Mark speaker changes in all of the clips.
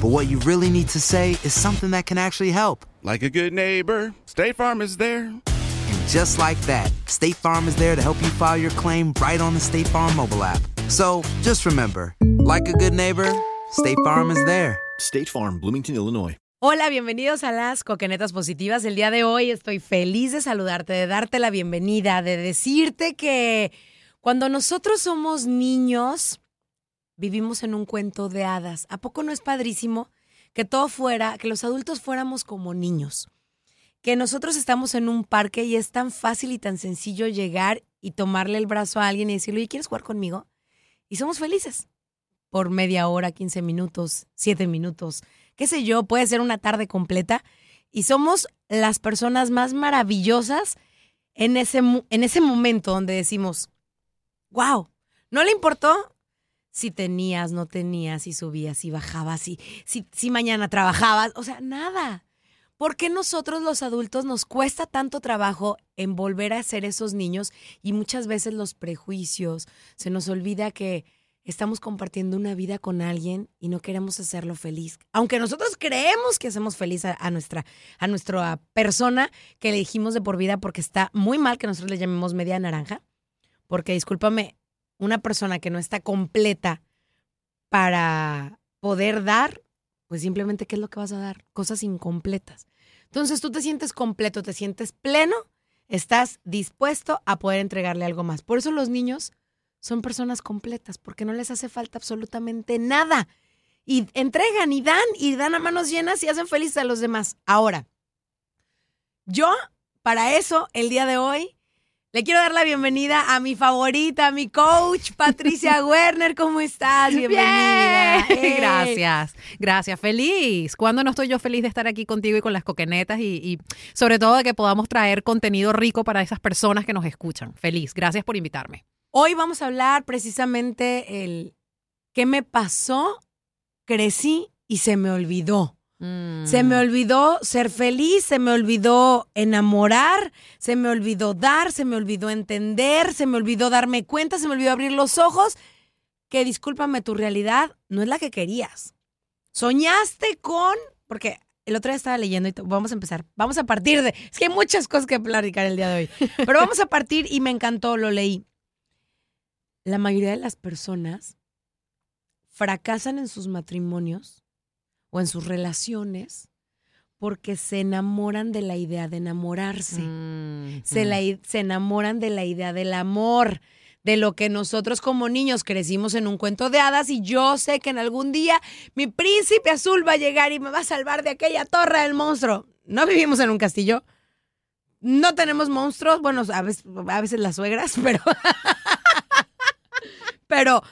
Speaker 1: but what you really need to say is something that can actually help.
Speaker 2: Like a good neighbor, State Farm is there.
Speaker 1: And just like that, State Farm is there to help you file your claim right on the State Farm mobile app. So just remember, like a good neighbor, State Farm is there.
Speaker 3: State Farm, Bloomington, Illinois.
Speaker 4: Hola, bienvenidos a las Coquenetas Positivas. El día de hoy estoy feliz de saludarte, de darte la bienvenida, de decirte que cuando nosotros somos niños, vivimos en un cuento de hadas. ¿A poco no es padrísimo que todo fuera, que los adultos fuéramos como niños? Que nosotros estamos en un parque y es tan fácil y tan sencillo llegar y tomarle el brazo a alguien y decirle, oye, ¿quieres jugar conmigo? Y somos felices por media hora, 15 minutos, 7 minutos, qué sé yo, puede ser una tarde completa. Y somos las personas más maravillosas en ese, en ese momento donde decimos, wow, no le importó si tenías, no tenías, si subías, si bajabas, si, si, mañana trabajabas, o sea, nada. ¿Por qué nosotros los adultos nos cuesta tanto trabajo en volver a ser esos niños y muchas veces los prejuicios? Se nos olvida que estamos compartiendo una vida con alguien y no queremos hacerlo feliz. Aunque nosotros creemos que hacemos feliz a, a nuestra, a nuestra persona que elegimos de por vida porque está muy mal que nosotros le llamemos media naranja. Porque discúlpame, una persona que no está completa para poder dar, pues simplemente, ¿qué es lo que vas a dar? Cosas incompletas. Entonces tú te sientes completo, te sientes pleno, estás dispuesto a poder entregarle algo más. Por eso los niños son personas completas, porque no les hace falta absolutamente nada. Y entregan y dan y dan a manos llenas y hacen felices a los demás. Ahora, yo, para eso, el día de hoy, le quiero dar la bienvenida a mi favorita, a mi coach, Patricia Werner. ¿Cómo estás? Bienvenida.
Speaker 5: Gracias, gracias. Feliz. ¿Cuándo no estoy yo feliz de estar aquí contigo y con las coquenetas y, y sobre todo de que podamos traer contenido rico para esas personas que nos escuchan? Feliz. Gracias por invitarme.
Speaker 4: Hoy vamos a hablar precisamente el qué me pasó, crecí y se me olvidó. Se me olvidó ser feliz, se me olvidó enamorar, se me olvidó dar, se me olvidó entender, se me olvidó darme cuenta, se me olvidó abrir los ojos, que discúlpame, tu realidad no es la que querías. Soñaste con, porque el otro día estaba leyendo y vamos a empezar, vamos a partir de, es que hay muchas cosas que platicar el día de hoy, pero vamos a partir y me encantó, lo leí. La mayoría de las personas fracasan en sus matrimonios o en sus relaciones porque se enamoran de la idea de enamorarse.
Speaker 5: Mm,
Speaker 4: Se, la i- se enamoran de la idea del amor, de lo que nosotros como niños crecimos en un cuento de hadas y yo sé que en algún día mi príncipe azul va a llegar y me va a salvar de aquella torre del monstruo. No vivimos en un castillo. No tenemos monstruos, bueno, a veces, a veces las suegras, pero... pero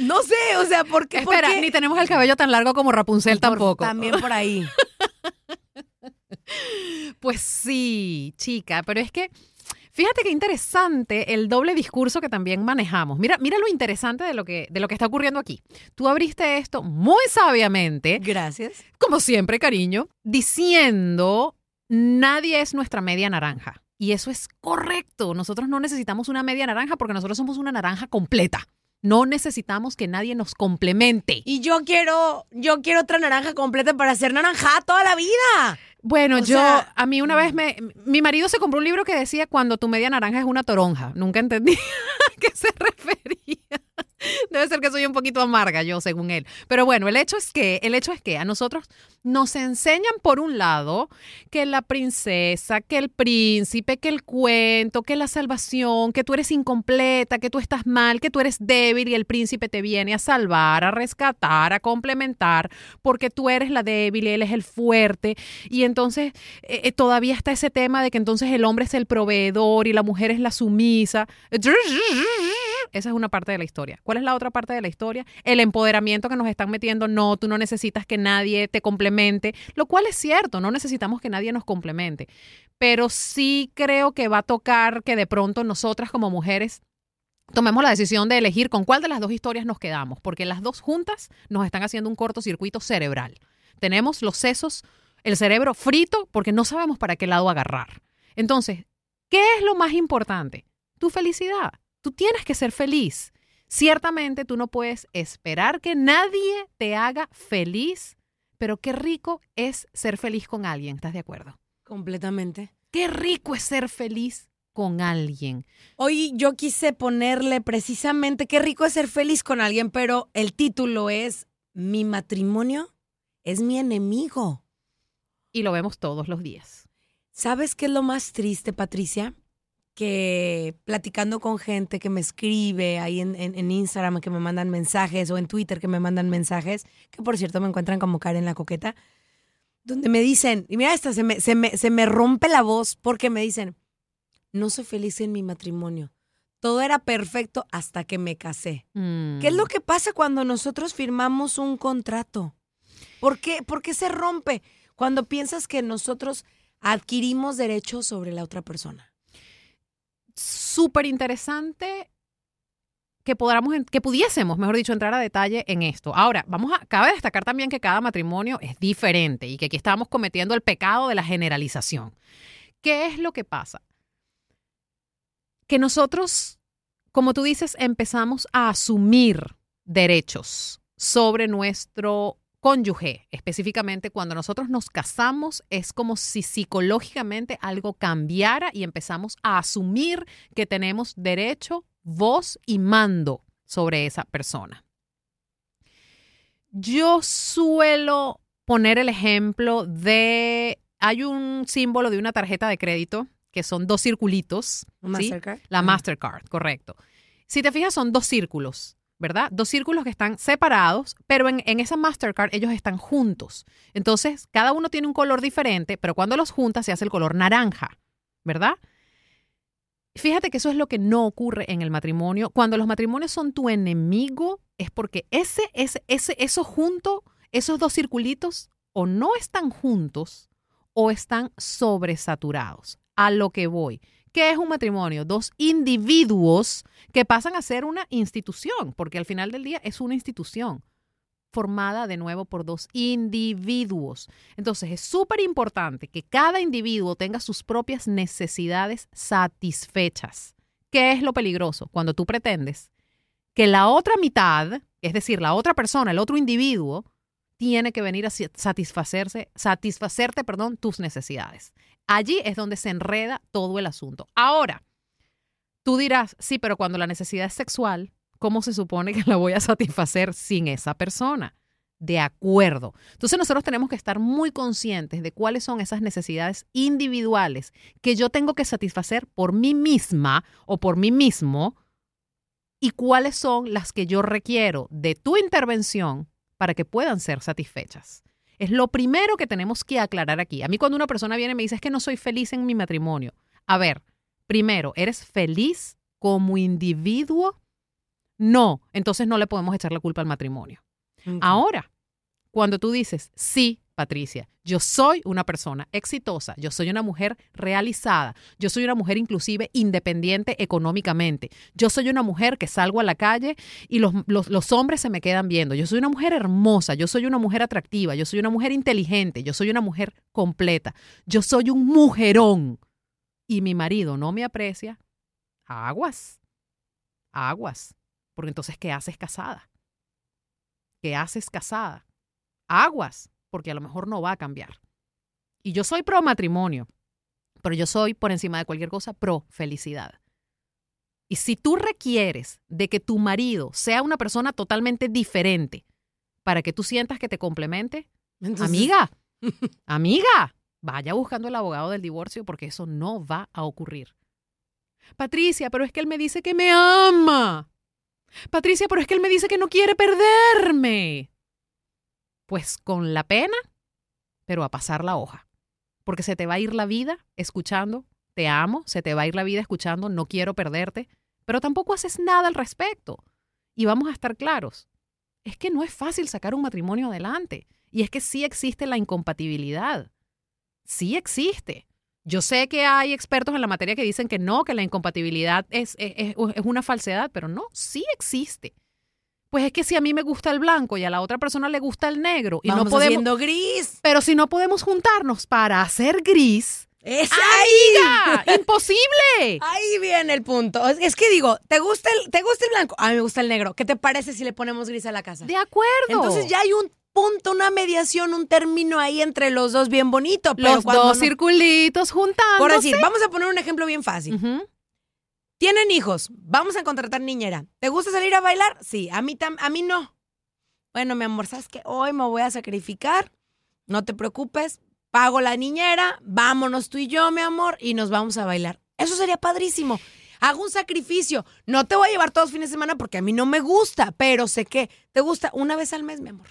Speaker 4: no sé, o sea, ¿por qué? por
Speaker 5: Espera, ni tenemos el cabello tan largo como Rapunzel
Speaker 4: Por-
Speaker 5: tampoco.
Speaker 4: También por ahí.
Speaker 5: Pues sí, chica, pero es que, Fíjate qué interesante el doble discurso que también manejamos. Mira, mira lo interesante de lo que, de lo que está ocurriendo aquí. Tú abriste esto muy sabiamente,
Speaker 4: Gracias.
Speaker 5: como siempre, cariño, diciendo nadie es nuestra media naranja. Y eso es correcto. Nosotros no necesitamos una media naranja porque nosotros somos una naranja completa. No necesitamos que nadie nos complemente.
Speaker 4: Y yo quiero, yo quiero otra naranja completa para ser naranja toda la vida.
Speaker 5: Bueno,
Speaker 4: O
Speaker 5: yo,
Speaker 4: sea-
Speaker 5: a mí una vez me, mi marido se compró un libro que decía cuando tu media naranja es una toronja. Nunca entendí a qué se refería. Debe ser que soy un poquito amarga yo, según él. Pero bueno, el hecho es que, el hecho es que a nosotros nos enseñan por un lado que la princesa, que el príncipe, que el cuento, que la salvación, que tú eres incompleta, que tú estás mal, que tú eres débil y el príncipe te viene a salvar, a rescatar, a complementar, porque tú eres la débil y él es el fuerte. Y entonces eh, eh, todavía está ese tema de que entonces el hombre es el proveedor y la mujer es la sumisa. Esa es una parte de la historia. ¿Cuál es la otra parte de la historia? El empoderamiento que nos están metiendo. No, tú no necesitas que nadie te complemente, lo cual es cierto, no necesitamos que nadie nos complemente. Pero sí creo que va a tocar que de pronto nosotras como mujeres tomemos la decisión de elegir con cuál de las dos historias nos quedamos, porque las dos juntas nos están haciendo un cortocircuito cerebral. Tenemos los sesos, el cerebro frito, porque no sabemos para qué lado agarrar. Entonces, ¿qué es lo más importante? Tu felicidad. Tú tienes que ser feliz. Ciertamente tú no puedes esperar que nadie te haga feliz, pero qué rico es ser feliz con alguien, ¿estás de acuerdo?
Speaker 4: Completamente.
Speaker 5: Qué rico es ser feliz con alguien.
Speaker 4: Hoy yo quise ponerle precisamente qué rico es ser feliz con alguien, pero el título es Mi matrimonio es mi enemigo.
Speaker 5: Y lo vemos todos los días.
Speaker 4: ¿Sabes qué es lo más triste, Patricia? Que platicando con gente que me escribe ahí en, en- en Instagram, que me mandan mensajes, o en Twitter que me mandan mensajes, que por cierto me encuentran como Karen la coqueta, donde me dicen, y mira, esta se me, se me, se me rompe la voz porque me dicen, no soy feliz en mi matrimonio. Todo era perfecto hasta que me casé.
Speaker 5: Mm.
Speaker 4: ¿Qué es lo que pasa cuando nosotros firmamos un contrato? ¿Por qué, ¿Por qué se rompe cuando piensas que nosotros adquirimos derechos sobre la otra persona?
Speaker 5: Súper interesante que que pudiésemos, mejor dicho, entrar a detalle en esto. Ahora, vamos a, cabe destacar también que cada matrimonio es diferente y que aquí estamos cometiendo el pecado de la generalización. ¿Qué es lo que pasa? Que nosotros, como tú dices, empezamos a asumir derechos sobre nuestro cónyuge, específicamente cuando nosotros nos casamos, es como si psicológicamente algo cambiara y empezamos a asumir que tenemos derecho, voz y mando sobre esa persona. Yo suelo poner el ejemplo de, hay un símbolo de una tarjeta de crédito que son dos circulitos. ¿sí?
Speaker 4: Mastercard.
Speaker 5: La Mastercard, correcto. Si te fijas, son dos círculos. ¿Verdad? Dos círculos que están separados, pero en, en, esa Mastercard ellos están juntos. Entonces, cada uno tiene un color diferente, pero cuando los juntas se hace el color naranja, ¿verdad? Fíjate que eso es lo que no ocurre en el matrimonio. Cuando los matrimonios son tu enemigo, es porque ese, ese, ese, eso junto, esos dos circulitos, o no están juntos o están sobresaturados. A lo que voy. ¿Qué es un matrimonio? Dos individuos que pasan a ser una institución, porque al final del día es una institución formada de nuevo por dos individuos. Entonces es súper importante que cada individuo tenga sus propias necesidades satisfechas. ¿Qué es lo peligroso? Cuando tú pretendes que la otra mitad, es decir, la otra persona, el otro individuo, tiene que venir a satisfacerse, satisfacerte, perdón, tus necesidades. Allí es donde se enreda todo el asunto. Ahora, tú dirás, sí, pero cuando la necesidad es sexual, ¿cómo se supone que la voy a satisfacer sin esa persona? De acuerdo. Entonces nosotros tenemos que estar muy conscientes de cuáles son esas necesidades individuales que yo tengo que satisfacer por mí misma o por mí mismo y cuáles son las que yo requiero de tu intervención para que puedan ser satisfechas. Es lo primero que tenemos que aclarar aquí. A mí cuando una persona viene y me dice es que no soy feliz en mi matrimonio. A ver, primero, ¿eres feliz como individuo? No, entonces no le podemos echar la culpa al matrimonio. Ahora, cuando tú dices, sí, Patricia, yo soy una persona exitosa, yo soy una mujer realizada, yo soy una mujer inclusive independiente económicamente, yo soy una mujer que salgo a la calle y los, los, hombres se me quedan viendo, yo soy una mujer hermosa, yo soy una mujer atractiva, yo soy una mujer inteligente, yo soy una mujer completa, yo soy un mujerón y mi marido no me aprecia, aguas, aguas, porque entonces, ¿qué haces casada? ¿Qué haces casada? Aguas porque a lo mejor no va a cambiar. Y yo soy pro matrimonio, pero yo soy por encima de cualquier cosa pro felicidad. Y si tú requieres de que tu marido sea una persona totalmente diferente para que tú sientas que te complemente,
Speaker 4: Entonces-
Speaker 5: amiga, amiga, vaya buscando el abogado del divorcio porque eso no va a ocurrir. Patricia, pero es que él me dice que me ama. Patricia, pero es que él me dice que no quiere perderme. Pues con la pena, pero a pasar la hoja. Porque se te va a ir la vida escuchando, te amo, se te va a ir la vida escuchando, no quiero perderte, pero tampoco haces nada al respecto. Y vamos a estar claros, es que no es fácil sacar un matrimonio adelante. Y es que sí existe la incompatibilidad. Sí existe. Yo sé que hay expertos en la materia que dicen que no, que la incompatibilidad es, es, es- una falsedad, pero no, sí existe. Pues es que si a mí me gusta el blanco y a la otra persona le gusta el negro y
Speaker 4: Vamos
Speaker 5: no podemos,
Speaker 4: haciendo gris.
Speaker 5: pero si no podemos juntarnos para hacer gris,
Speaker 4: ¡Es
Speaker 5: ¡amiga!
Speaker 4: ahí!
Speaker 5: ¡Imposible!
Speaker 4: Ahí viene el punto. Es- que digo, ¿te gusta, el, ¿te gusta el blanco? A mí me gusta el negro. ¿Qué te parece si le ponemos gris a la casa?
Speaker 5: De acuerdo.
Speaker 4: Entonces ya hay un punto, una mediación, un término ahí entre los dos bien bonito. Pero
Speaker 5: los
Speaker 4: cuando
Speaker 5: dos
Speaker 4: no-
Speaker 5: circulitos juntándose.
Speaker 4: Por decir, vamos a poner un ejemplo bien fácil. Tienen hijos, vamos a contratar niñera. ¿Te gusta salir a bailar? Sí, a mí, tam- a mí no. Bueno, mi amor, ¿sabes qué? Hoy me voy a sacrificar. No te preocupes. Pago la niñera, vámonos tú y yo, mi amor, y nos vamos a bailar. Eso sería padrísimo. Hago un sacrificio. No te voy a llevar todos los fines de semana porque a mí no me gusta, pero sé que te gusta una vez al mes, mi amor.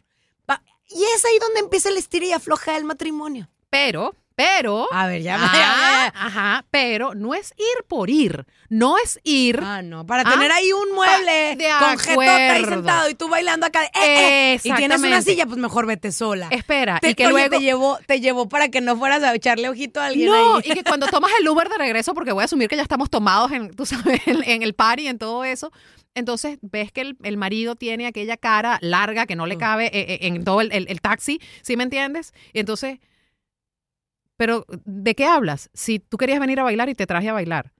Speaker 4: Y es ahí donde empieza el estira y afloja del matrimonio.
Speaker 5: Pero, pero.
Speaker 4: A ver, ya,
Speaker 5: Ah,
Speaker 4: ya, ya, ya.
Speaker 5: Ajá, pero no es ir por ir. No es ir.
Speaker 4: Ah, no, para
Speaker 5: Ah,
Speaker 4: tener ahí un mueble
Speaker 5: de
Speaker 4: con jetota ahí sentado y tú bailando acá. eh, eh, y tienes una silla, pues mejor vete sola.
Speaker 5: Espera,
Speaker 4: Te-
Speaker 5: y que
Speaker 4: oye,
Speaker 5: luego.
Speaker 4: te llevó, te llevó para que no fueras a echarle ojito a alguien
Speaker 5: No,
Speaker 4: ahí.
Speaker 5: y que cuando tomas el Uber de regreso, porque voy a asumir que ya estamos tomados en, tú sabes, en, en el party, en todo eso. Entonces ves que el, el marido tiene aquella cara larga que no le
Speaker 4: Mm.
Speaker 5: cabe eh, eh, en todo el, el- el taxi, ¿sí me entiendes? Y entonces, pero ¿de qué hablas? Si tú querías venir a bailar y te traje a bailar.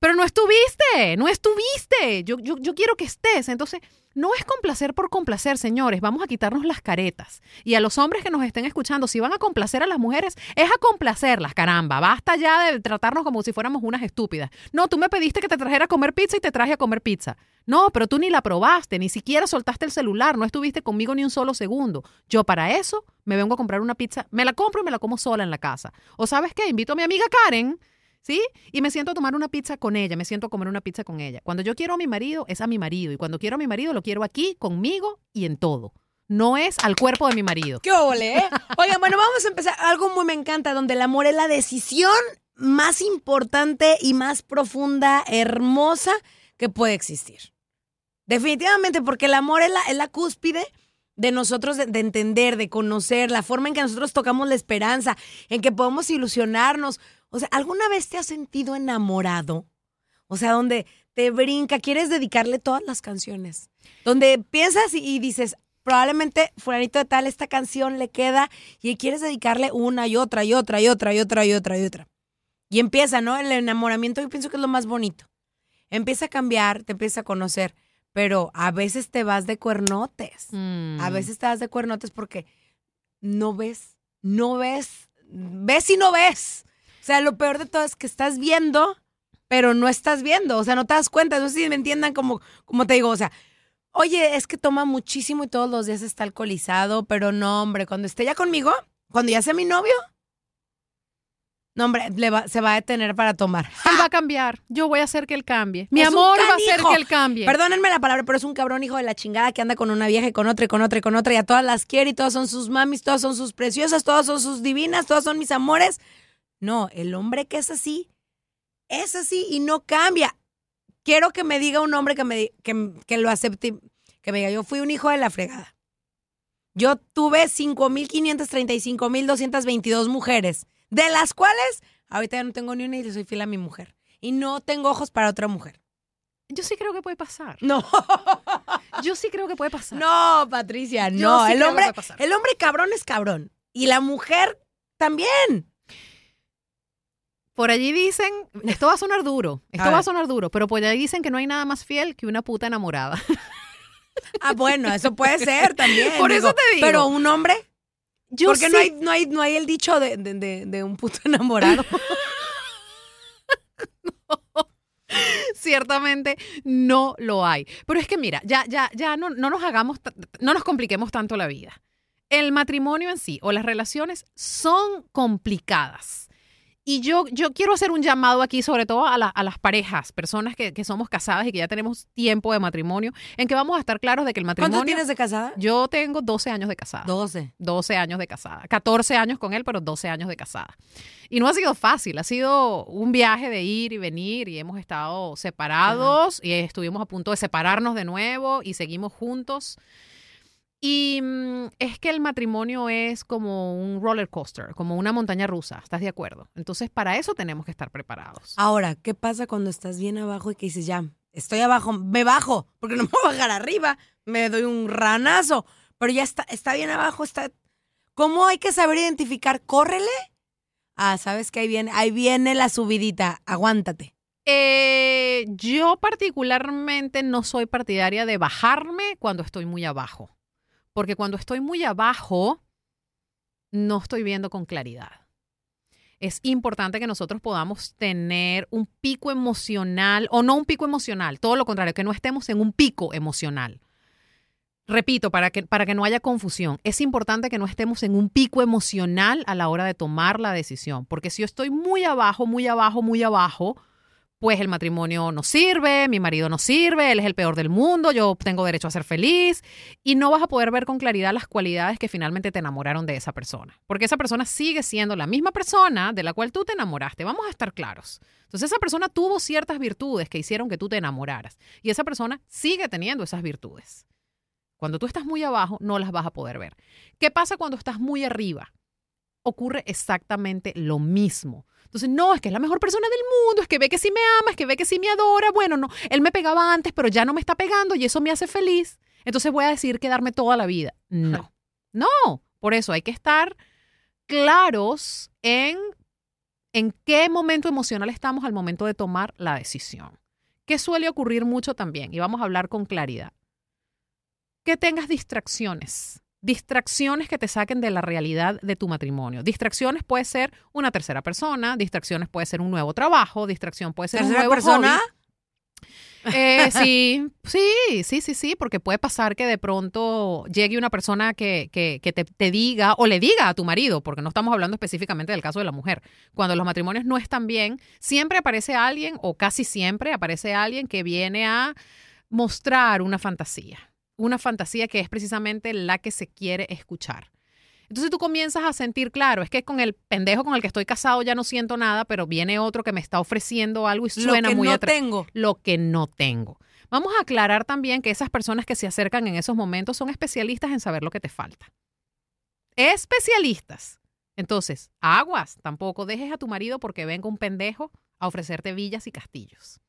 Speaker 5: Pero no estuviste, no estuviste. Yo, yo, yo quiero que estés. Entonces, no es complacer por complacer, señores. Vamos a quitarnos las caretas. Y a los hombres que nos estén escuchando, si van a complacer a las mujeres, es a complacerlas, caramba. Basta ya de tratarnos como si fuéramos unas estúpidas. No, tú me pediste que te trajera a comer pizza y te traje a comer pizza. No, pero tú ni la probaste, ni siquiera soltaste el celular, no estuviste conmigo ni un solo segundo. Yo para eso me vengo a comprar una pizza, me la compro y me la como sola en la casa. O sabes qué, invito a mi amiga Karen. ¿Sí? Y me siento a tomar una pizza con ella, me siento a comer una pizza con ella. Cuando yo quiero a mi marido, es a mi marido. Y cuando quiero a mi marido, lo quiero aquí, conmigo y en todo. No es al cuerpo de mi marido.
Speaker 4: ¡Qué ole, eh! Oigan, bueno, vamos a empezar. Algo muy me encanta, donde el amor es la decisión más importante y más profunda, hermosa que puede existir. Definitivamente, porque el amor es la, es la cúspide de nosotros de, de entender, de conocer, la forma en que nosotros tocamos la esperanza, en que podemos ilusionarnos. O sea, ¿alguna vez te has sentido enamorado? O sea, donde te brinca, quieres dedicarle todas las canciones. Donde piensas y, y dices, probablemente fulanito de tal, esta canción le queda y quieres dedicarle una y otra y otra y otra y otra y otra y otra. Y empieza, ¿no? El enamoramiento yo pienso que es lo más bonito. Empieza a cambiar, te empieza a conocer, pero a veces te vas de cuernotes.
Speaker 5: Mm.
Speaker 4: A veces te vas de cuernotes porque no ves, no ves, ves y no ves. O sea, lo peor de todo es que estás viendo, pero no estás viendo. O sea, no te das cuenta. No sé si me entiendan como, como te digo. O sea, oye, es que toma muchísimo y todos los días está alcoholizado, pero no, hombre, cuando esté ya conmigo, cuando ya sea mi novio, no, hombre, le va- se va a detener para tomar.
Speaker 5: Él va a cambiar. Yo voy a hacer que él cambie. Mi
Speaker 4: Es
Speaker 5: amor va a hacer que él cambie.
Speaker 4: Perdónenme la palabra, pero es un cabrón hijo de la chingada que anda con una vieja y con otra y con otra y con otra y a todas las quiere y todas son sus mamis, todas son sus preciosas, todas son sus divinas, todas son mis amores. No, el hombre que es así, es así y no cambia. Quiero que me diga un hombre que, me, que, que lo acepte, que me diga, yo fui un hijo de la fregada. Yo tuve 5.535.222 mujeres, de las cuales ahorita ya no tengo ni una y le soy fiel a mi mujer. Y no tengo ojos para otra mujer.
Speaker 5: Yo sí creo que puede pasar.
Speaker 4: No.
Speaker 5: Yo sí creo que puede pasar.
Speaker 4: No, Patricia, no.
Speaker 5: sí
Speaker 4: el hombre, el hombre cabrón es cabrón. Y la mujer también.
Speaker 5: Por allí dicen, esto va a sonar duro, esto
Speaker 4: A
Speaker 5: va a sonar duro, pero por allí dicen que no hay nada más fiel que una puta enamorada.
Speaker 4: Ah, bueno, eso puede ser también.
Speaker 5: Por eso te digo.
Speaker 4: Pero un hombre,
Speaker 5: Yo
Speaker 4: porque
Speaker 5: sí,
Speaker 4: no hay, no hay, no hay el dicho de, de- de- de un puto enamorado.
Speaker 5: ciertamente no lo hay. Pero es que mira, ya, ya, ya no, no nos hagamos, no nos compliquemos tanto la vida. El matrimonio en sí o las relaciones son complicadas. Y yo, yo quiero hacer un llamado aquí, sobre todo a, la- a las parejas, personas que, que somos casadas y que ya tenemos tiempo de matrimonio, en que vamos a estar claros de que el matrimonio...
Speaker 4: ¿Cuánto tienes de casada?
Speaker 5: Yo tengo 12 años de casada.
Speaker 4: 12.
Speaker 5: 12 años de casada. 14 años con él, pero 12 años de casada. Y no ha sido fácil, ha sido un viaje de ir y venir y hemos estado separados y estuvimos a punto de separarnos de nuevo y seguimos juntos. Y mm, es que el matrimonio es como un roller coaster, como una montaña rusa, ¿estás de acuerdo? Entonces, para eso tenemos que estar preparados.
Speaker 4: Ahora, ¿qué pasa cuando estás bien abajo y que dices, ya, estoy abajo, me bajo, porque no me voy a bajar arriba, me doy un ranazo, pero ya está, está bien abajo, está... ¿Cómo hay que saber identificar? ¿Córrele? Ah, sabes que ahí viene, ahí viene la subidita, aguántate.
Speaker 5: Eh, yo particularmente no soy partidaria de bajarme cuando estoy muy abajo, porque cuando estoy muy abajo no estoy viendo con claridad. Es importante que nosotros podamos tener un pico emocional, o no un pico emocional, todo lo contrario, que no estemos en un pico emocional. Repito, para que, para que no haya confusión, es importante que no estemos en un pico emocional a la hora de tomar la decisión, porque si yo estoy muy abajo, muy abajo, muy abajo, pues el matrimonio no sirve, mi marido no sirve, él es el peor del mundo, yo tengo derecho a ser feliz y no vas a poder ver con claridad las cualidades que finalmente te enamoraron de esa persona, porque esa persona sigue siendo la misma persona de la cual tú te enamoraste, vamos a estar claros. Entonces esa persona tuvo ciertas virtudes que hicieron que tú te enamoraras y esa persona sigue teniendo esas virtudes. Cuando tú estás muy abajo, no las vas a poder ver. ¿Qué pasa cuando estás muy arriba? Ocurre exactamente lo mismo. Entonces, no, es que es la mejor persona del mundo, es que ve que sí me ama, es que ve que sí me adora. Bueno, no, él me pegaba antes, pero ya no me está pegando y eso me hace feliz. Entonces voy a decir quedarme toda la vida. No, no. Por eso hay que estar claros en, en qué momento emocional estamos al momento de tomar la decisión. ¿Qué suele ocurrir mucho también? Y vamos a hablar con claridad que tengas distracciones. Distracciones que te saquen de la realidad de tu matrimonio. Distracciones puede ser una tercera persona, distracciones puede ser un nuevo trabajo, distracción puede ser un
Speaker 4: ¿Tercera
Speaker 5: nuevo
Speaker 4: persona?
Speaker 5: hobby. Eh, sí, sí, sí, sí, sí, porque puede pasar que de pronto llegue una persona que, que, que te, te diga o le diga a tu marido, porque no estamos hablando específicamente del caso de la mujer. Cuando los matrimonios no están bien, siempre aparece alguien, o casi siempre aparece alguien que viene a mostrar una fantasía una fantasía que es precisamente la que se quiere escuchar. Entonces tú comienzas a sentir, claro, es que con el pendejo con el que estoy casado ya no siento nada, pero viene otro que me está ofreciendo algo y
Speaker 4: Lo
Speaker 5: suena
Speaker 4: que
Speaker 5: muy
Speaker 4: no
Speaker 5: atra-
Speaker 4: tengo.
Speaker 5: Lo que no tengo. Vamos a aclarar también que esas personas que se acercan en esos momentos son especialistas en saber lo que te falta. Especialistas. Entonces, aguas, tampoco dejes a tu marido porque venga un pendejo a ofrecerte villas y castillos.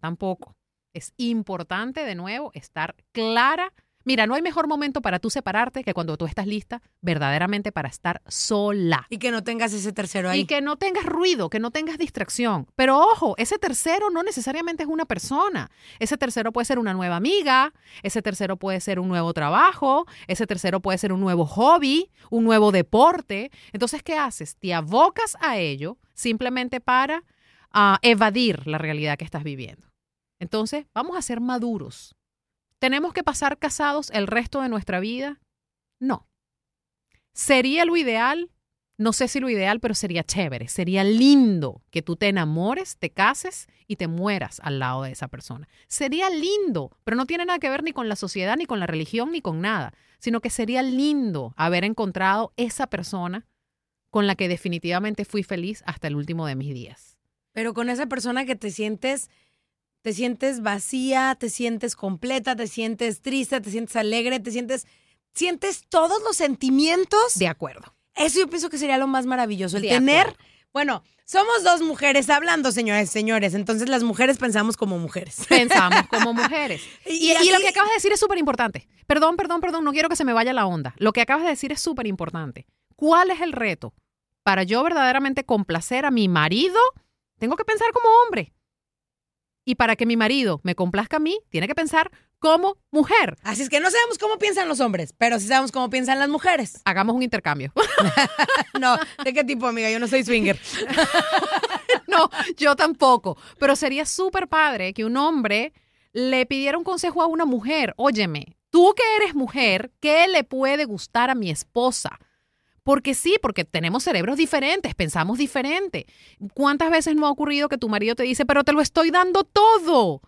Speaker 5: Tampoco. Es importante, de nuevo, estar clara. Mira, no hay mejor momento para tú separarte que cuando tú estás lista verdaderamente para estar sola.
Speaker 4: Y que no tengas ese tercero ahí.
Speaker 5: Y que no tengas ruido, que no tengas distracción. Pero ojo, ese tercero no necesariamente es una persona. Ese tercero puede ser una nueva amiga, ese tercero puede ser un nuevo trabajo, ese tercero puede ser un nuevo hobby, un nuevo deporte. Entonces, ¿qué haces? Te abocas a ello simplemente para ah, evadir la realidad que estás viviendo. Entonces, vamos a ser maduros. ¿Tenemos que pasar casados el resto de nuestra vida? No. ¿Sería lo ideal? No sé si lo ideal, pero sería chévere, sería lindo que tú te enamores, te cases y te mueras al lado de esa persona. Sería lindo, pero no tiene nada que ver ni con la sociedad, ni con la religión, ni con nada, sino que sería lindo haber encontrado esa persona con la que definitivamente fui feliz hasta el último de mis días.
Speaker 4: Pero con esa persona que te sientes, te sientes vacía, te sientes completa, te sientes triste, te sientes alegre, te sientes sientes todos los sentimientos.
Speaker 5: De acuerdo.
Speaker 4: Eso yo pienso que sería lo más maravilloso, el
Speaker 5: De
Speaker 4: tener,
Speaker 5: acuerdo.
Speaker 4: bueno, somos dos mujeres hablando, señores, señores, entonces las mujeres pensamos como mujeres.
Speaker 5: Pensamos como mujeres.
Speaker 4: Y
Speaker 5: Y, y lo que acabas de decir es súper importante. Perdón, perdón, perdón, no quiero que se me vaya la onda. Lo que acabas de decir es súper importante. ¿Cuál es el reto? Para yo verdaderamente complacer a mi marido, tengo que pensar como hombre. Y para que mi marido me complazca a mí, tiene que pensar como mujer.
Speaker 4: Así es que no sabemos cómo piensan los hombres, pero sí sabemos cómo piensan las mujeres.
Speaker 5: Hagamos un intercambio.
Speaker 4: No, ¿de qué tipo, amiga? Yo no soy swinger.
Speaker 5: no, yo tampoco. Pero sería súper padre que un hombre le pidiera un consejo a una mujer. Óyeme, tú que eres mujer, ¿qué le puede gustar a mi esposa? Porque sí, porque tenemos cerebros diferentes, pensamos diferente. ¿Cuántas veces no ha ocurrido que tu marido te dice, pero te lo estoy dando todo?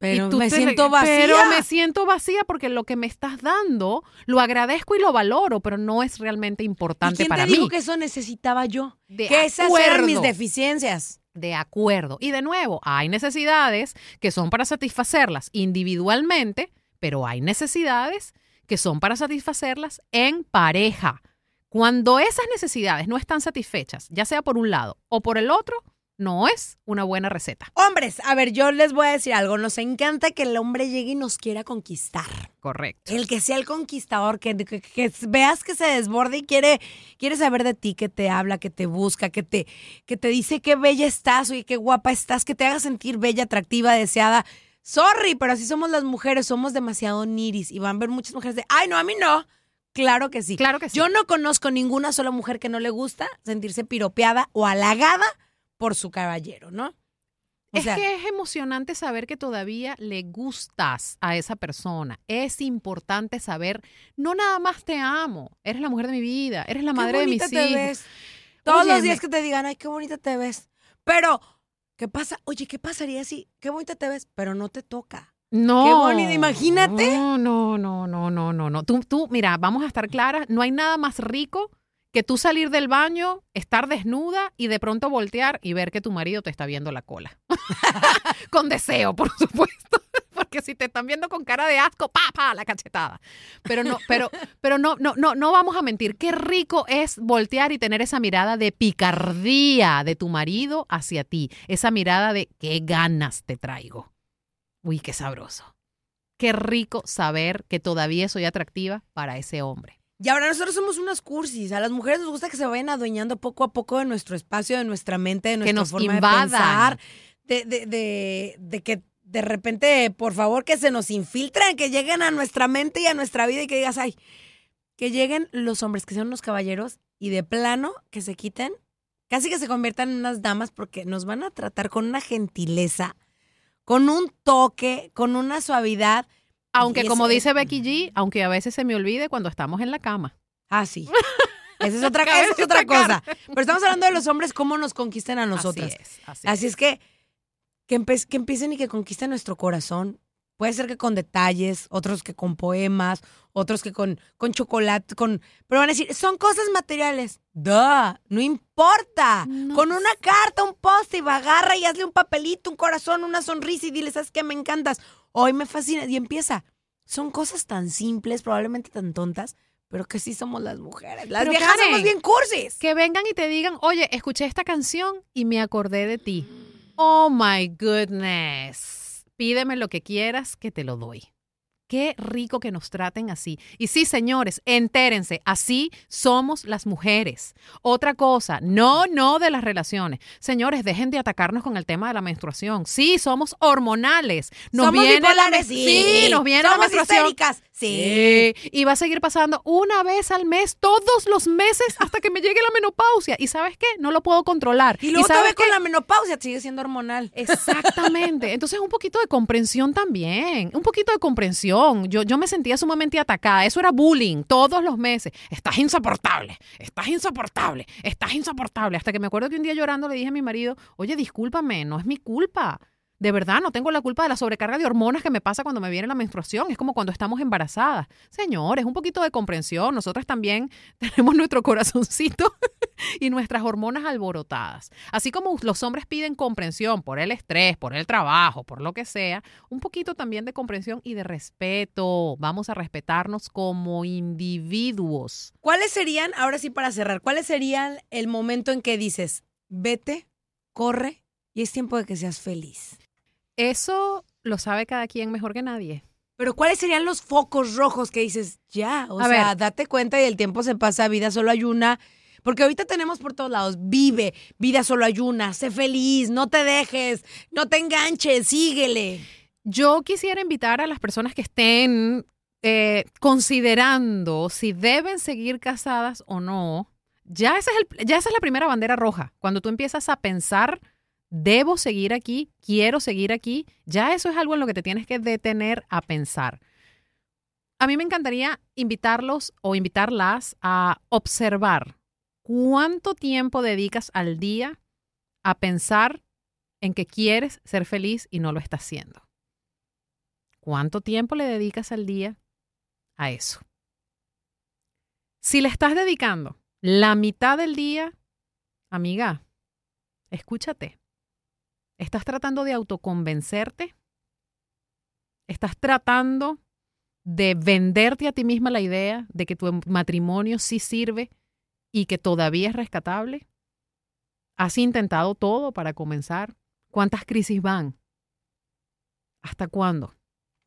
Speaker 4: Pero
Speaker 5: Y tú
Speaker 4: me
Speaker 5: te-
Speaker 4: siento vacía.
Speaker 5: Pero me siento vacía porque lo que me estás dando lo agradezco y lo valoro, pero no es realmente
Speaker 4: ¿Y
Speaker 5: importante
Speaker 4: quién
Speaker 5: para
Speaker 4: te dijo
Speaker 5: mí.
Speaker 4: que eso necesitaba yo?
Speaker 5: De
Speaker 4: que esas eran mis deficiencias.
Speaker 5: De acuerdo. Y de nuevo, hay necesidades que son para satisfacerlas individualmente, pero hay necesidades que son para satisfacerlas en pareja. Cuando esas necesidades no están satisfechas, ya sea por un lado o por el otro, no es una buena receta.
Speaker 4: Hombres, a ver, yo les voy a decir algo. Nos encanta que el hombre llegue y nos quiera conquistar.
Speaker 5: Correcto.
Speaker 4: El que sea el conquistador, que, que- que veas que se desborde y quiere, quiere saber de ti, que te habla, que te busca, que te, que te dice qué bella estás, oye, qué guapa estás, que te haga sentir bella, atractiva, deseada. Sorry, pero así somos las mujeres, somos demasiado niris y van a ver muchas mujeres de, ay, no, a mí no. Claro que sí.
Speaker 5: Claro que sí.
Speaker 4: Yo no conozco ninguna sola mujer que no le gusta sentirse piropeada o halagada por su caballero, ¿no? O
Speaker 5: es
Speaker 4: sea,
Speaker 5: que es emocionante saber que todavía le gustas a esa persona. Es importante saber, no nada más te amo, eres la mujer de mi vida, eres la
Speaker 4: qué
Speaker 5: madre de mis
Speaker 4: te
Speaker 5: hijos.
Speaker 4: ves. Todos los días que te digan, ay, qué bonita te ves. Pero, ¿qué pasa? Oye, ¿qué pasaría si, qué bonita te ves, pero no te toca?
Speaker 5: No.
Speaker 4: Qué bonito, imagínate.
Speaker 5: No, no, no, no, no, no, no. Tú, tú, mira, vamos a estar claras, no hay nada más rico que tú salir del baño, estar desnuda y de pronto voltear y ver que tu marido te está viendo la cola. con deseo, por supuesto. Porque si te están viendo con cara de asco, pa, pa, la cachetada. Pero no, pero, pero no, no, no, no vamos a mentir. Qué rico es voltear y tener esa mirada de picardía de tu marido hacia ti. Esa mirada de qué ganas te traigo. Uy, qué sabroso. Qué rico saber que todavía soy atractiva para ese hombre.
Speaker 4: Y ahora nosotros somos unas cursis. A las mujeres nos gusta que se vayan adueñando poco a poco de nuestro espacio, de nuestra mente, de nuestra
Speaker 5: nos
Speaker 4: forma
Speaker 5: invadan.
Speaker 4: de pensar. De, de, de, de que de repente, por favor, que se nos infiltren, que lleguen a nuestra mente y a nuestra vida y que digas, ay, que lleguen los hombres, que sean unos caballeros y de plano que se quiten, casi que se conviertan en unas damas porque nos van a tratar con una gentileza, con un toque, con una suavidad.
Speaker 5: Aunque como dice Becky G, aunque a veces se me olvide cuando estamos en la cama.
Speaker 4: Ah, sí. Esa es otra, esa es otra cosa. Pero estamos hablando de los hombres, cómo nos conquistan a nosotras.
Speaker 5: Así es. Así,
Speaker 4: Así es que que, empe- que empiecen y que conquisten nuestro corazón. Puede ser que con detalles, otros que con poemas, otros que con, con chocolate, con... Pero van a decir, son cosas materiales. Duh, no importa.
Speaker 5: No.
Speaker 4: Con una carta, un post y agarra y hazle un papelito, un corazón, una sonrisa y dile, ¿sabes qué? Me encantas. Hoy me fascina. Y empieza. Son cosas tan simples, probablemente tan tontas, pero que sí somos las mujeres. Las
Speaker 5: Pero,
Speaker 4: viejas
Speaker 5: Karen,
Speaker 4: somos bien cursis.
Speaker 5: Que vengan y te digan, oye, escuché esta canción y me acordé de ti. Oh my goodness. Pídeme lo que quieras que te lo doy. Qué rico que nos traten así. Y sí, señores, entérense, así somos las mujeres. Otra cosa, no, no de las relaciones. Señores, dejen de atacarnos con el tema de la menstruación. Sí, somos hormonales. Nos
Speaker 4: somos
Speaker 5: viene la
Speaker 4: bipolares,
Speaker 5: men- sí, nos viene la
Speaker 4: somos
Speaker 5: menstruación.
Speaker 4: histéricas, sí.
Speaker 5: Sí, y va a seguir pasando una vez al mes, todos los meses, hasta que me llegue la menopausia. ¿Y sabes qué? No lo puedo controlar.
Speaker 4: Y luego
Speaker 5: sabes
Speaker 4: todavía con la menopausia sigue siendo hormonal.
Speaker 5: Exactamente. Entonces, un poquito de comprensión también. Un poquito de comprensión. Yo, yo me sentía sumamente atacada. Eso era bullying todos los meses. Estás insoportable, estás insoportable, estás insoportable. Hasta que me acuerdo que un día llorando le dije a mi marido, oye, discúlpame, no es mi culpa. De verdad, no tengo la culpa de la sobrecarga de hormonas que me pasa cuando me viene la menstruación. Es como cuando estamos embarazadas. Señores, un poquito de comprensión. Nosotras también tenemos nuestro corazoncito y nuestras hormonas alborotadas. Así como los hombres piden comprensión por el estrés, por el trabajo, por lo que sea, un poquito también de comprensión y de respeto. Vamos a respetarnos como individuos.
Speaker 4: ¿Cuáles serían, ahora sí para cerrar, cuáles serían el momento en que dices, vete, corre y es tiempo de que seas feliz?
Speaker 5: Eso lo sabe cada quien mejor que nadie.
Speaker 4: Pero ¿cuáles serían los focos rojos que dices, ya, o
Speaker 5: A
Speaker 4: sea,
Speaker 5: ver.
Speaker 4: date cuenta y el tiempo se pasa, vida solo hay una? Porque ahorita tenemos por todos lados, vive, vida solo hay una, sé feliz, no te dejes, no te enganches, síguele.
Speaker 5: Yo quisiera invitar a las personas que estén eh, considerando si deben seguir casadas o no. Ya, ese es ya esa es la primera bandera roja. Cuando tú empiezas a pensar, debo seguir aquí, quiero seguir aquí, ya eso es algo en lo que te tienes que detener a pensar. A mí me encantaría invitarlos o invitarlas a observar cuánto tiempo dedicas al día a pensar en que quieres ser feliz y no lo estás haciendo. ¿Cuánto tiempo le dedicas al día a eso? Si le estás dedicando la mitad del día, amiga, escúchate. ¿Estás tratando de autoconvencerte? ¿Estás tratando de venderte a ti misma la idea de que tu matrimonio sí sirve y que todavía es rescatable? ¿Has intentado todo para comenzar? ¿Cuántas crisis van? ¿Hasta cuándo?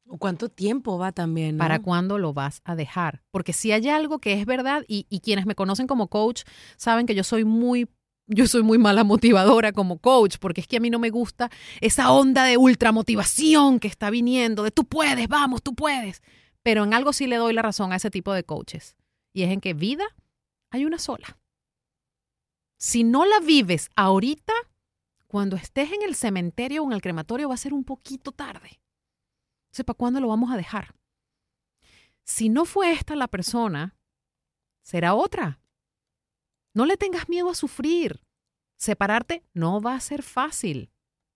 Speaker 4: ¿O cuánto tiempo va también? ¿no?
Speaker 5: ¿Para cuándo lo vas a dejar? Porque si hay algo que es verdad, y, y quienes me conocen como coach saben que yo soy muy, yo soy muy mala motivadora como coach, porque es que a mí no me gusta esa onda de ultramotivación que está viniendo, de tú puedes, vamos, tú puedes. Pero en algo sí le doy la razón a ese tipo de coaches, y es en que vida hay una sola. Si no la vives ahorita, cuando estés en el cementerio o en el crematorio va a ser un poquito tarde. ¿para cuándo lo vamos a dejar? Si no fue esta la persona, será otra. No le tengas miedo a sufrir. Separarte no va a ser fácil,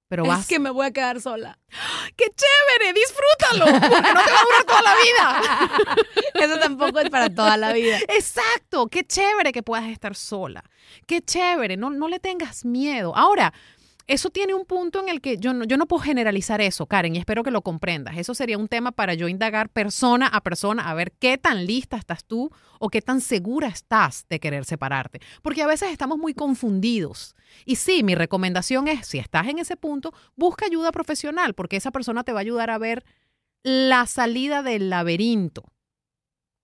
Speaker 5: pero
Speaker 4: Es que me voy a quedar sola.
Speaker 5: ¡Qué chévere! ¡Disfrútalo! Porque no te va a durar toda la vida.
Speaker 4: Eso tampoco es para toda la vida.
Speaker 5: Exacto, qué chévere que puedas estar sola. Qué chévere, no, no le tengas miedo. Ahora, eso tiene un punto en el que yo no, yo no puedo generalizar eso, Karen, y espero que lo comprendas. Eso sería un tema para yo indagar persona a persona a ver qué tan lista estás tú o qué tan segura estás de querer separarte. Porque a veces estamos muy confundidos. Y sí, mi recomendación es, si estás en ese punto, busca ayuda profesional, porque esa persona te va a ayudar a ver la salida del laberinto.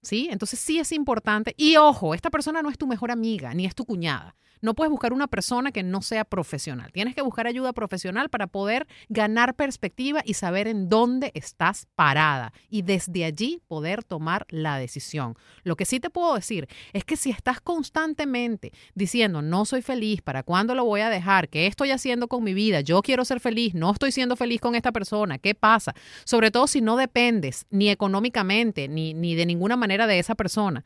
Speaker 5: ¿Sí? Entonces sí es importante. Y ojo, esta persona no es tu mejor amiga, ni es tu cuñada. No puedes buscar una persona que no sea profesional. Tienes que buscar ayuda profesional para poder ganar perspectiva y saber en dónde estás parada y desde allí poder tomar la decisión. Lo que sí te puedo decir es que si estás constantemente diciendo no soy feliz, ¿para cuándo lo voy a dejar? ¿Qué estoy haciendo con mi vida? Yo quiero ser feliz, no estoy siendo feliz con esta persona. ¿Qué pasa? Sobre todo si no dependes ni económicamente ni, ni de ninguna manera de esa persona.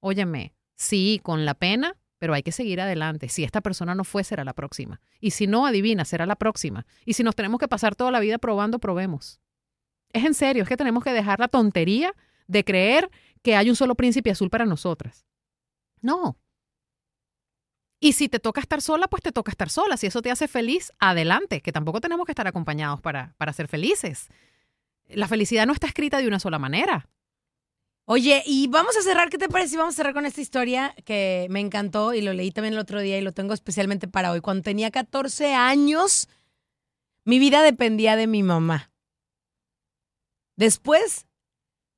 Speaker 5: Óyeme, sí, con la pena, pero hay que seguir adelante. Si esta persona no fue, será la próxima. Y si no, adivina, será la próxima. Y si nos tenemos que pasar toda la vida probando, probemos. Es en serio, es que tenemos que dejar la tontería de creer que hay un solo príncipe azul para nosotras. No. Y si te toca estar sola, pues te toca estar sola. Si eso te hace feliz, adelante, que tampoco tenemos que estar acompañados para, para ser felices. La felicidad no está escrita de una sola manera.
Speaker 4: Oye, y vamos a cerrar, ¿qué te parece? Vamos a cerrar con esta historia que me encantó y lo leí también el otro día y lo tengo especialmente para hoy. Cuando tenía 14 años, mi vida dependía de mi mamá. Después,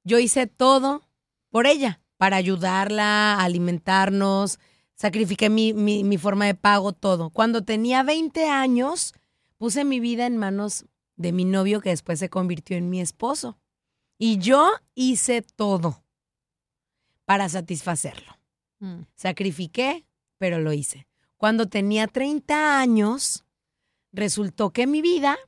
Speaker 4: yo hice todo por ella, para ayudarla, alimentarnos, sacrifiqué mi, mi, mi forma de pago, todo. Cuando tenía 20 años, puse mi vida en manos de mi novio que después se convirtió en mi esposo. Y yo hice todo para satisfacerlo.
Speaker 5: Mm.
Speaker 4: Sacrifiqué, pero lo hice. Cuando tenía 30 años, resultó que mi vida,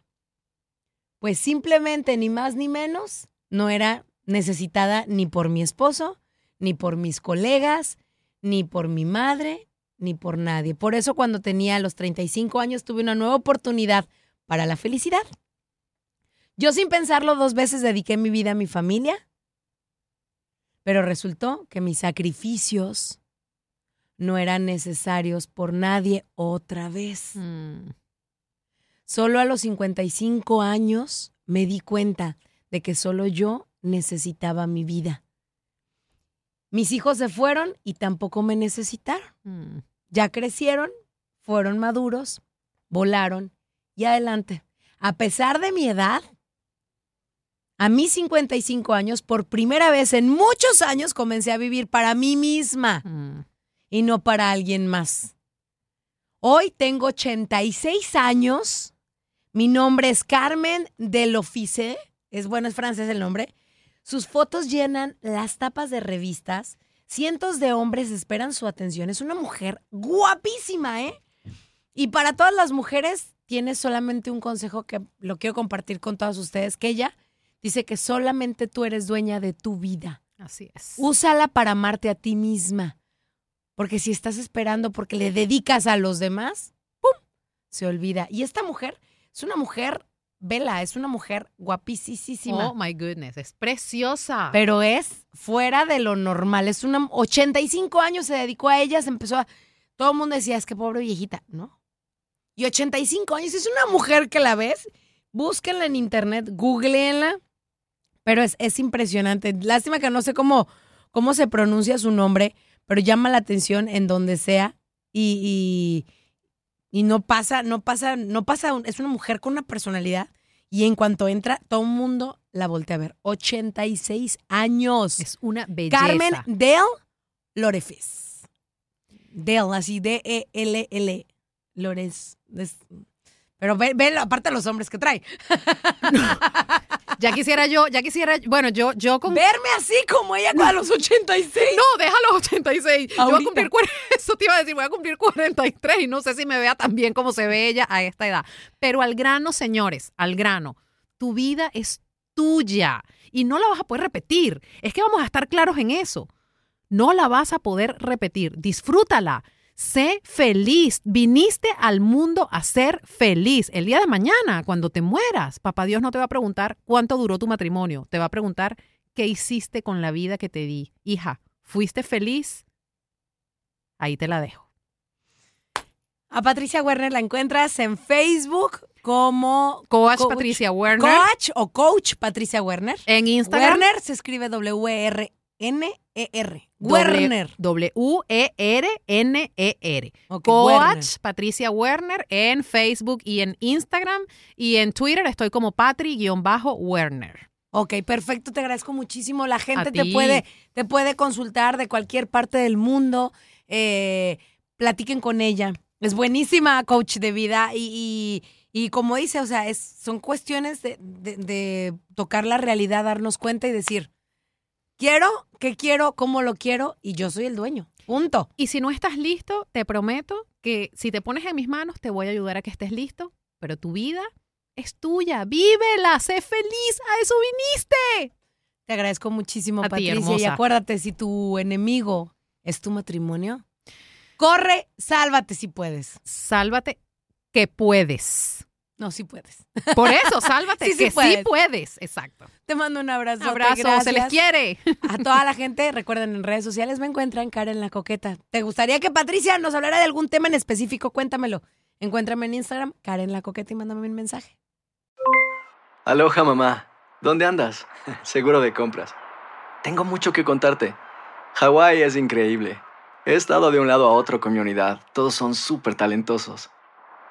Speaker 4: pues simplemente ni más ni menos, no era necesitada ni por mi esposo, ni por mis colegas, ni por mi madre, ni por nadie. Por eso cuando tenía los 35 años tuve una nueva oportunidad para la felicidad. Yo sin pensarlo dos veces dediqué mi vida a mi familia, pero resultó que mis sacrificios no eran necesarios por nadie otra vez.
Speaker 5: Mm.
Speaker 4: Solo a los 55 años me di cuenta de que solo yo necesitaba mi vida. Mis hijos se fueron y tampoco me necesitaron.
Speaker 5: Mm.
Speaker 4: Ya crecieron, fueron maduros, volaron y adelante. A pesar de mi edad, a mis 55 años, por primera vez en muchos años comencé a vivir para mí misma
Speaker 5: Mm.
Speaker 4: y no para alguien más. Hoy tengo 86 años. Mi nombre es Carmen Delofise. Es bueno, es francés el nombre. Sus fotos llenan las tapas de revistas. Cientos de hombres esperan su atención. Es una mujer guapísima, ¿eh? Y para todas las mujeres tiene solamente un consejo que lo quiero compartir con todas ustedes, que ella dice que solamente tú eres dueña de tu vida.
Speaker 5: Así es.
Speaker 4: Úsala para amarte a ti misma. Porque si estás esperando porque le dedicas a los demás, ¡pum! Se olvida. Y esta mujer es una mujer, vela, es una mujer guapísima.
Speaker 5: Oh my goodness, es preciosa.
Speaker 4: Pero es fuera de lo normal. Es una 85 años se dedicó a ella, se empezó a. Todo el mundo decía, es que pobre viejita. No. Y 85 años, es una mujer que la ves. Búsquenla en internet, googleenla. Pero es, es impresionante. Lástima que no sé cómo, cómo se pronuncia su nombre, pero llama la atención en donde sea. Y, y, y no pasa, no pasa, no pasa. Es una mujer con una personalidad. Y en cuanto entra, todo el mundo la voltea a ver. 86 años.
Speaker 5: es una belleza.
Speaker 4: Carmen Del Lorefis. Del, así D-E-L-L. Lores. des- Pero ve, ve la- aparte de los hombres que trae.
Speaker 5: Ya quisiera yo, ya quisiera, bueno, yo, yo con...
Speaker 4: Verme así como ella a los 86.
Speaker 5: No, déjalo 86. Yo voy a
Speaker 4: Ahorita.
Speaker 5: cumplir, eso te iba a decir, voy a cumplir 43 y no sé si me vea tan bien como se ve ella a esta edad. Pero al grano, señores, al grano, tu vida es tuya y no la vas a poder repetir. Es que vamos a estar claros en eso. No la vas a poder repetir. Disfrútala. Sé feliz. Viniste al mundo a ser feliz. El día de mañana, cuando te mueras, papá Dios no te va a preguntar cuánto duró tu matrimonio. Te va a preguntar qué hiciste con la vida que te di. Hija, ¿fuiste feliz? Ahí te la dejo.
Speaker 4: A Patricia Werner la encuentras en Facebook como
Speaker 5: Coach,
Speaker 4: Coach-
Speaker 5: Patricia Werner.
Speaker 4: Coach o Coach Patricia Werner.
Speaker 5: En Instagram.
Speaker 4: Werner se escribe W-E-R-N-E-R.
Speaker 5: Doble-
Speaker 4: Werner.
Speaker 5: W-E-R-N-E-R.
Speaker 4: Ok,
Speaker 5: Coach
Speaker 4: Werner.
Speaker 5: Patricia Werner en Facebook y en Instagram. Y en Twitter estoy como Patri-Werner.
Speaker 4: Ok, perfecto, te agradezco muchísimo. La gente te puede, te puede consultar de cualquier parte del mundo. Eh, platiquen con ella. Es buenísima coach de vida y, y- y como dice, o sea, es, son cuestiones de, de- de tocar la realidad, darnos cuenta y decir, quiero, qué quiero, cómo lo quiero y yo soy el dueño. Punto.
Speaker 5: Y si no estás listo, te prometo que si te pones en mis manos, te voy a ayudar a que estés listo. Pero tu vida es tuya. Vívela, sé feliz. A eso viniste.
Speaker 4: Te agradezco muchísimo,
Speaker 5: A ti,
Speaker 4: Patricia. y acuérdate, si tu enemigo es tu matrimonio, corre, sálvate si puedes.
Speaker 5: Sálvate que puedes.
Speaker 4: No, si puedes.
Speaker 5: Por eso, sálvate
Speaker 4: Sí, sí
Speaker 5: que sí
Speaker 4: puedes.
Speaker 5: puedes. Exacto.
Speaker 4: Te mando un abrazo.
Speaker 5: Abrazo, se les quiere.
Speaker 4: A toda la gente, recuerden en redes sociales me encuentran Karen la Coqueta. ¿Te gustaría que Patricia nos hablara de algún tema en específico? Cuéntamelo. Encuéntrame en Instagram, Karen la Coqueta, y mándame un mensaje.
Speaker 6: Aloha mamá, ¿dónde andas? Seguro de compras. Tengo mucho que contarte. Hawái es increíble. He estado de un lado a otro con mi unidad. Todos son súper talentosos.